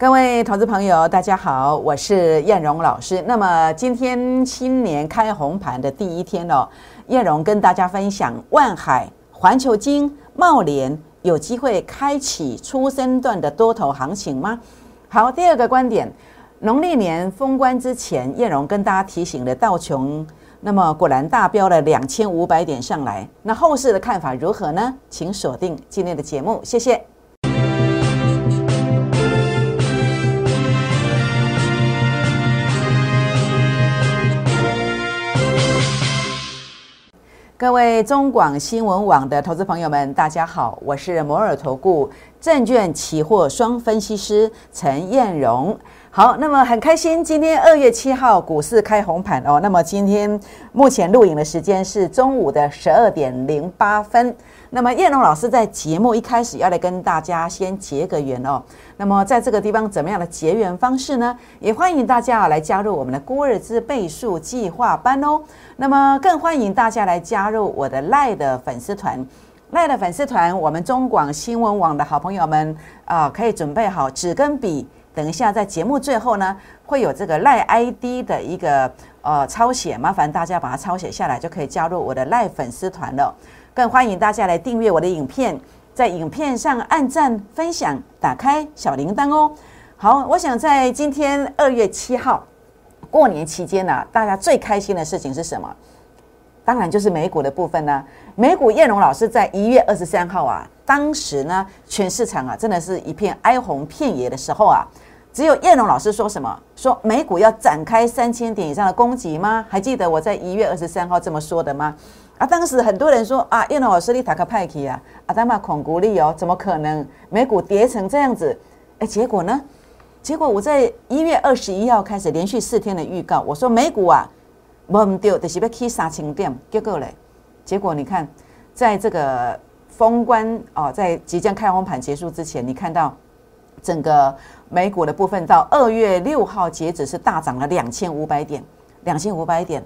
各位投资朋友，大家好，我是燕荣老师。那么今天新年开红盘的第一天哦，燕荣跟大家分享万海、环球金、茂联有机会开启初升段的多头行情吗？好，第二个观点，农历年封关之前，燕荣跟大家提醒的道琼，那么果然大飙了两千五百点上来，那后市的看法如何呢？请锁定今天的节目，谢谢。各位中广新闻网的投资朋友们，大家好，我是摩尔投顾证券期货双分析师陈燕荣。好，那么很开心，今天二月七号股市开红盘哦。那么今天目前录影的时间是中午的十二点零八分。那么燕龙老师在节目一开始要来跟大家先结个缘哦。那么在这个地方怎么样的结缘方式呢？也欢迎大家啊来加入我们的孤日之倍数计划班哦。那么更欢迎大家来加入我的赖的粉丝团，赖的粉丝团，我们中广新闻网的好朋友们啊，可以准备好纸跟笔，等一下在节目最后呢会有这个赖 ID 的一个呃抄写，麻烦大家把它抄写下来，就可以加入我的赖粉丝团了。更欢迎大家来订阅我的影片，在影片上按赞、分享、打开小铃铛哦。好，我想在今天二月七号过年期间呢，大家最开心的事情是什么？当然就是美股的部分呢。美股叶龙老师在一月二十三号啊，当时呢，全市场啊，真的是一片哀鸿遍野的时候啊，只有叶龙老师说什么？说美股要展开三千点以上的攻击吗？还记得我在一月二十三号这么说的吗？啊，当时很多人说啊，叶老师你打个派克啊，阿达玛恐孤立哦，怎么可能美股跌成这样子？哎，结果呢？结果我在一月二十一号开始连续四天的预告，我说美股啊，唔掉，就是要去三千点，结果嘞，结果你看，在这个封关哦，在即将开红盘结束之前，你看到整个美股的部分到二月六号截止是大涨了两千五百点，两千五百点，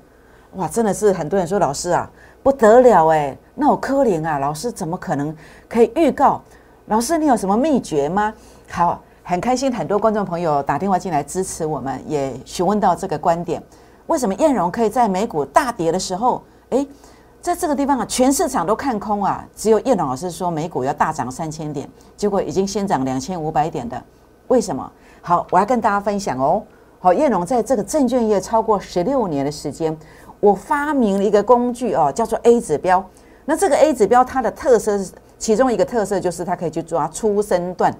哇，真的是很多人说老师啊。不得了哎，那我柯林啊，老师怎么可能可以预告？老师，你有什么秘诀吗？好，很开心，很多观众朋友打电话进来支持我们，也询问到这个观点：为什么燕荣可以在美股大跌的时候，哎，在这个地方啊，全市场都看空啊，只有燕荣老师说美股要大涨三千点，结果已经先涨两千五百点的，为什么？好，我要跟大家分享哦。好，燕荣在这个证券业超过十六年的时间。我发明了一个工具哦，叫做 A 指标。那这个 A 指标它的特色是，其中一个特色就是它可以去抓初升段、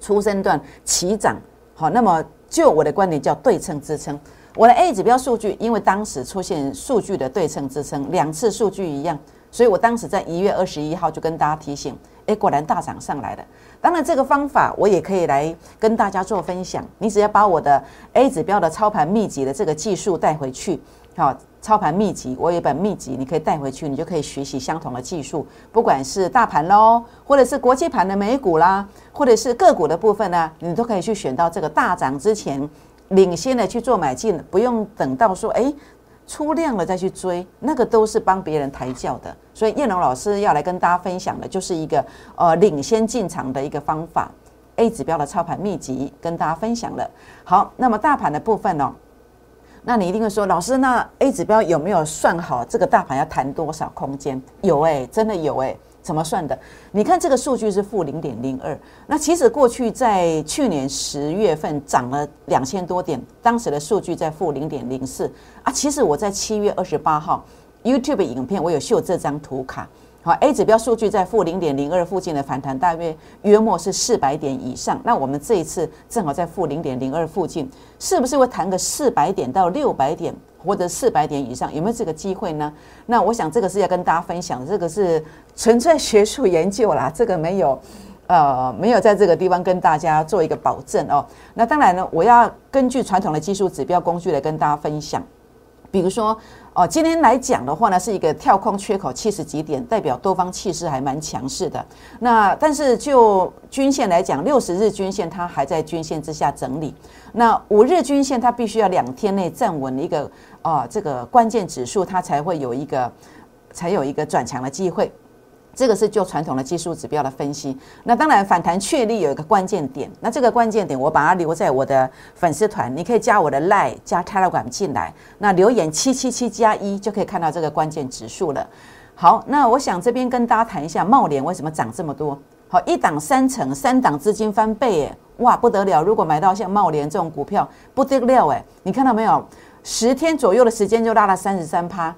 初升段起涨。好，那么就我的观点叫对称支撑。我的 A 指标数据，因为当时出现数据的对称支撑，两次数据一样，所以我当时在一月二十一号就跟大家提醒，哎，果然大涨上来了。当然，这个方法我也可以来跟大家做分享。你只要把我的 A 指标的操盘秘籍的这个技术带回去，好。操盘秘籍，我有一本秘籍，你可以带回去，你就可以学习相同的技术。不管是大盘喽，或者是国际盘的美股啦，或者是个股的部分呢，你都可以去选到这个大涨之前，领先的去做买进，不用等到说哎出量了再去追，那个都是帮别人抬轿的。所以叶龙老师要来跟大家分享的就是一个呃领先进场的一个方法，A 指标的操盘秘籍跟大家分享了。好，那么大盘的部分呢？那你一定会说，老师，那 A 指标有没有算好这个大盘要弹多少空间？有哎，真的有哎，怎么算的？你看这个数据是负零点零二，那其实过去在去年十月份涨了两千多点，当时的数据在负零点零四啊。其实我在七月二十八号 YouTube 影片我有秀这张图卡。好，A 指标数据在负零点零二附近的反弹，大约约莫是四百点以上。那我们这一次正好在负零点零二附近，是不是会弹个四百点到六百点，或者四百点以上？有没有这个机会呢？那我想这个是要跟大家分享，这个是纯粹学术研究啦，这个没有，呃，没有在这个地方跟大家做一个保证哦。那当然呢，我要根据传统的技术指标工具来跟大家分享，比如说。哦，今天来讲的话呢，是一个跳空缺口七十几点，代表多方气势还蛮强势的。那但是就均线来讲，六十日均线它还在均线之下整理。那五日均线它必须要两天内站稳一个啊这个关键指数，它才会有一个才有一个转强的机会。这个是就传统的技术指标的分析。那当然反弹确立有一个关键点，那这个关键点我把它留在我的粉丝团，你可以加我的 Line 加 Telegram 进来，那留言七七七加一就可以看到这个关键指数了。好，那我想这边跟大家谈一下茂联为什么涨这么多。好，一档三成，三档资金翻倍，哎，哇，不得了！如果买到像茂联这种股票，不得了，哎，你看到没有？十天左右的时间就拉了三十三趴。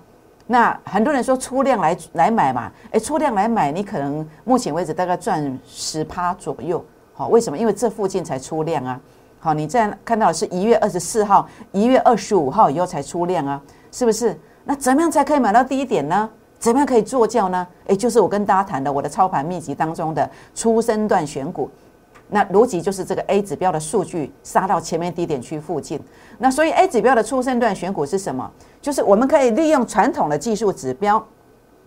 那很多人说出量来来买嘛，哎，出量来买，你可能目前为止大概赚十趴左右。好，为什么？因为这附近才出量啊。好，你这样看到的是一月二十四号、一月二十五号以后才出量啊，是不是？那怎么样才可以买到低点呢？怎么样可以做教呢？诶，就是我跟大家谈的我的操盘秘籍当中的初生段选股。那逻辑就是这个 A 指标的数据杀到前面低点区附近。那所以 A 指标的初生段选股是什么？就是我们可以利用传统的技术指标。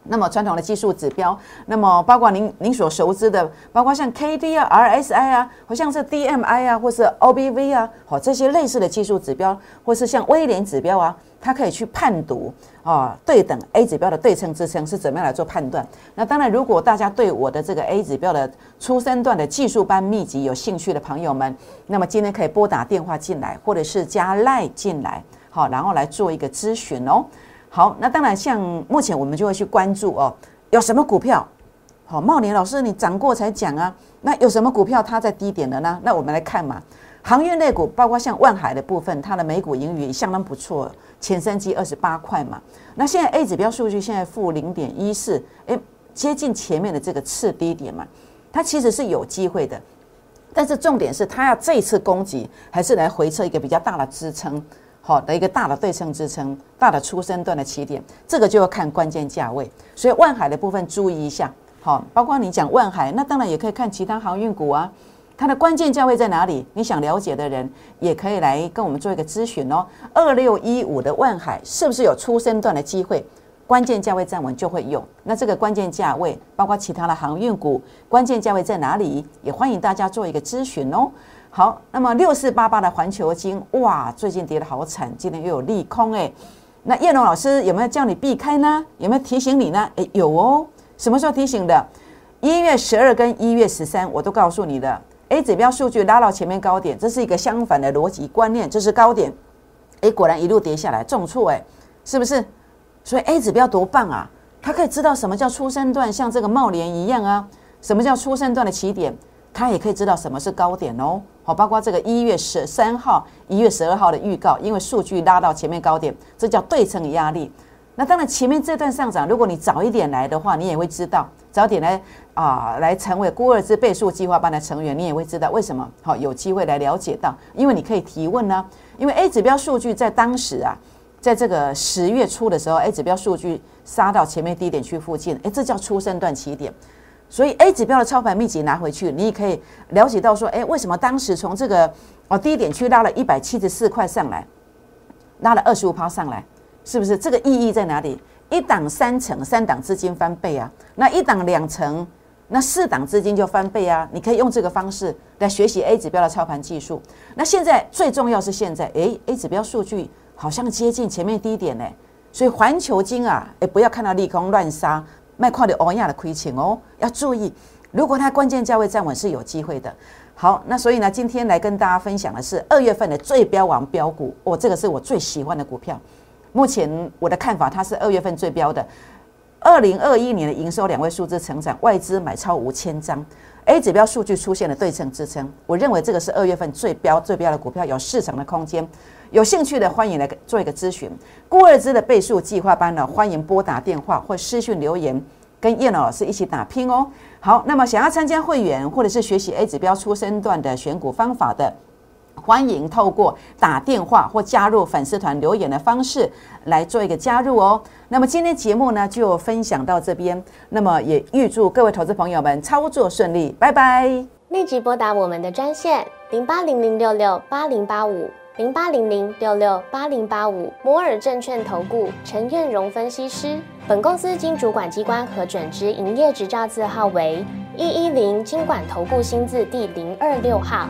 那么传统的技术指标，那么包括您您所熟知的，包括像 K D 啊、R S I 啊，或像是 D M I 啊，或是 O B V 啊，好这些类似的技术指标，或是像威廉指标啊，它可以去判读啊对等 A 指标的对称支撑是怎么样来做判断。那当然，如果大家对我的这个 A 指标的初生段的技术班秘籍有兴趣的朋友们，那么今天可以拨打电话进来，或者是加赖进来，好，然后来做一个咨询哦。好，那当然，像目前我们就会去关注哦，有什么股票？好，茂林老师，你涨过才讲啊。那有什么股票它在低点的呢？那我们来看嘛，航运类股，包括像万海的部分，它的每股盈余相当不错，前三季二十八块嘛。那现在 A 指标数据现在负零点一四，诶，接近前面的这个次低点嘛，它其实是有机会的。但是重点是，它要这次攻击，还是来回测一个比较大的支撑？好的一个大的对称支撑，大的出生段的起点，这个就要看关键价位。所以万海的部分注意一下，好，包括你讲万海，那当然也可以看其他航运股啊，它的关键价位在哪里？你想了解的人也可以来跟我们做一个咨询哦。二六一五的万海是不是有出生段的机会？关键价位站稳就会有。那这个关键价位，包括其他的航运股，关键价位在哪里？也欢迎大家做一个咨询哦。好，那么六四八八的环球金，哇，最近跌得好惨，今天又有利空哎。那叶龙老师有没有叫你避开呢？有没有提醒你呢？诶，有哦。什么时候提醒的？一月十二跟一月十三，我都告诉你的。A 指标数据拉到前面高点，这是一个相反的逻辑观念，这是高点。诶，果然一路跌下来，重挫哎，是不是？所以 A 指标多棒啊，它可以知道什么叫出生段，像这个茂联一样啊。什么叫出生段的起点？它也可以知道什么是高点哦，好，包括这个一月十三号、一月十二号的预告，因为数据拉到前面高点，这叫对称压力。那当然，前面这段上涨，如果你早一点来的话，你也会知道，早点来啊，来成为孤二之倍数计划班的成员，你也会知道为什么好有机会来了解到，因为你可以提问呢。因为 A 指标数据在当时啊，在这个十月初的时候，A 指标数据杀到前面低点区附近，诶，这叫出生段起点。所以 A 指标的操盘秘籍拿回去，你也可以了解到说，哎，为什么当时从这个哦低点区拉了一百七十四块上来，拉了二十五趴上来，是不是？这个意义在哪里？一档三成，三档资金翻倍啊，那一档两成，那四档资金就翻倍啊。你可以用这个方式来学习 A 指标的操盘技术。那现在最重要是现在，哎，A 指标数据好像接近前面低点呢，所以环球金啊，哎，不要看到利空乱杀。卖矿的欧亚的亏钱哦，要注意，如果它关键价位站稳是有机会的。好，那所以呢，今天来跟大家分享的是二月份的最标王标股，哦，这个是我最喜欢的股票。目前我的看法，它是二月份最标的。二零二一年的营收两位数字成长，外资买超五千张，A 指标数据出现了对称支撑，我认为这个是二月份最标最标的股票，有市场的空间。有兴趣的欢迎来做一个咨询，郭二之的倍数计划班呢，欢迎拨打电话或私讯留言，跟叶老师一起打拼哦。好，那么想要参加会员或者是学习 A 指标出生段的选股方法的，欢迎透过打电话或加入粉丝团留言的方式来做一个加入哦。那么今天节目呢就分享到这边，那么也预祝各位投资朋友们操作顺利，拜拜。立即拨打我们的专线零八零零六六八零八五。零八零零六六八零八五摩尔证券投顾陈彦荣分析师，本公司经主管机关核准之营业执照字号为一一零金管投顾新字第零二六号。